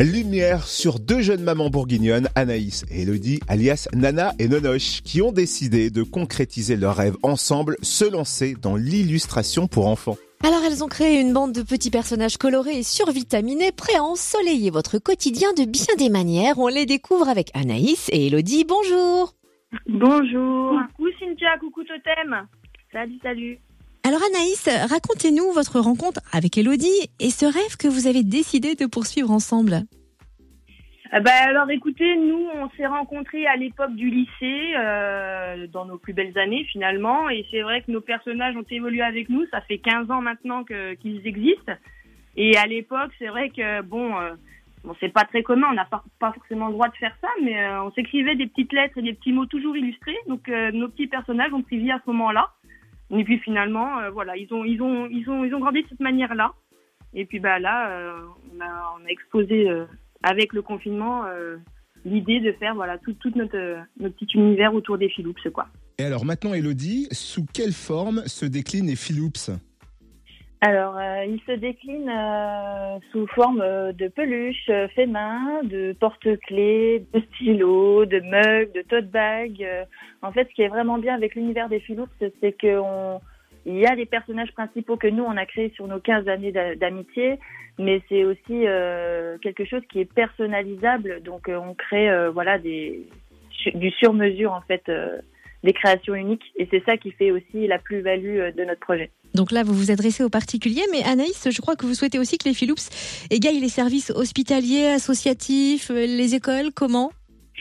Lumière sur deux jeunes mamans bourguignonnes, Anaïs et Elodie, alias Nana et Nonoche, qui ont décidé de concrétiser leur rêve ensemble, se lancer dans l'illustration pour enfants. Alors elles ont créé une bande de petits personnages colorés et survitaminés, prêts à ensoleiller votre quotidien de bien des manières. On les découvre avec Anaïs et Elodie. Bonjour Bonjour. Coucou Cynthia, coucou Totem. Salut, salut. Alors Anaïs, racontez-nous votre rencontre avec Elodie et ce rêve que vous avez décidé de poursuivre ensemble. Eh ben, alors écoutez, nous on s'est rencontrés à l'époque du lycée, euh, dans nos plus belles années finalement, et c'est vrai que nos personnages ont évolué avec nous, ça fait 15 ans maintenant qu'ils existent, et à l'époque c'est vrai que bon, euh, bon c'est pas très commun, on n'a pas, pas forcément le droit de faire ça, mais euh, on s'écrivait des petites lettres et des petits mots toujours illustrés, donc euh, nos petits personnages ont pris vie à ce moment-là. Et puis finalement, euh, voilà, ils ont, ils ont, ils ont, ils ont grandi de cette manière-là. Et puis bah là, euh, on a, exposé euh, avec le confinement l'idée de faire voilà tout, notre, notre petit univers autour des Philips quoi. Et alors maintenant, Elodie, sous quelle forme se déclinent les Philips? Alors, euh, il se décline euh, sous forme euh, de peluches euh, fait main, de porte-clés, de stylos, de mugs, de tote bags. En fait, ce qui est vraiment bien avec l'univers des Philips, c'est que on- il y a les personnages principaux que nous on a créés sur nos 15 années d'a- d'amitié, mais c'est aussi quelque chose qui est personnalisable. Donc, on crée voilà du sur-mesure en fait, des créations uniques, et c'est ça qui fait aussi la plus-value euh, de notre projet. Donc là, vous vous adressez aux particuliers, mais Anaïs, je crois que vous souhaitez aussi que les Philips égayent les services hospitaliers, associatifs, euh, les écoles. Comment?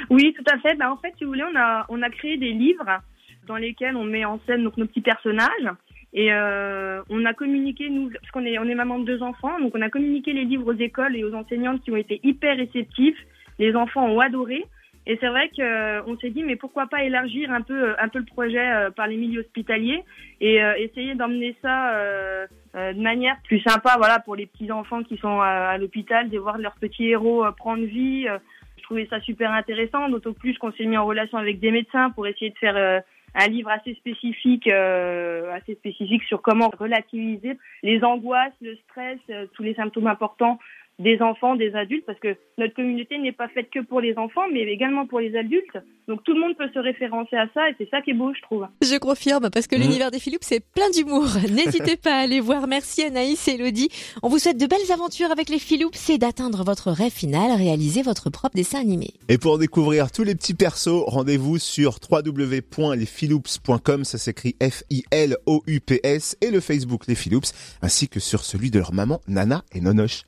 Oui, tout à fait. Bah, en fait, si vous voulez, on a, on a créé des livres dans lesquels on met en scène donc, nos petits personnages. Et euh, on a communiqué, nous, parce qu'on est, on est maman de deux enfants, donc on a communiqué les livres aux écoles et aux enseignantes qui ont été hyper réceptifs. Les enfants ont adoré. Et c'est vrai qu'on s'est dit, mais pourquoi pas élargir un peu, un peu le projet euh, par les milieux hospitaliers et euh, essayer d'emmener ça euh, euh, de manière plus sympa, voilà, pour les petits enfants qui sont à, l'hôpital, de voir leurs petits héros euh, prendre vie. euh, je trouvais ça super intéressant, d'autant plus qu'on s'est mis en relation avec des médecins pour essayer de faire euh, un livre assez spécifique, euh, assez spécifique sur comment relativiser les angoisses, le stress, euh, tous les symptômes importants des enfants, des adultes, parce que notre communauté n'est pas faite que pour les enfants, mais également pour les adultes. Donc tout le monde peut se référencer à ça, et c'est ça qui est beau, je trouve. Je confirme, parce que Mmh. l'univers des Philips, c'est plein d'humour. N'hésitez pas à aller voir. Merci Anaïs et Elodie. On vous souhaite de belles aventures avec les Philips et d'atteindre votre rêve final, réaliser votre propre dessin animé. Et pour découvrir tous les petits persos, rendez-vous sur www.lesphilips.com, ça s'écrit F-I-L-O-U-P-S, et le Facebook Les Philips, ainsi que sur celui de leur maman Nana et Nonoche.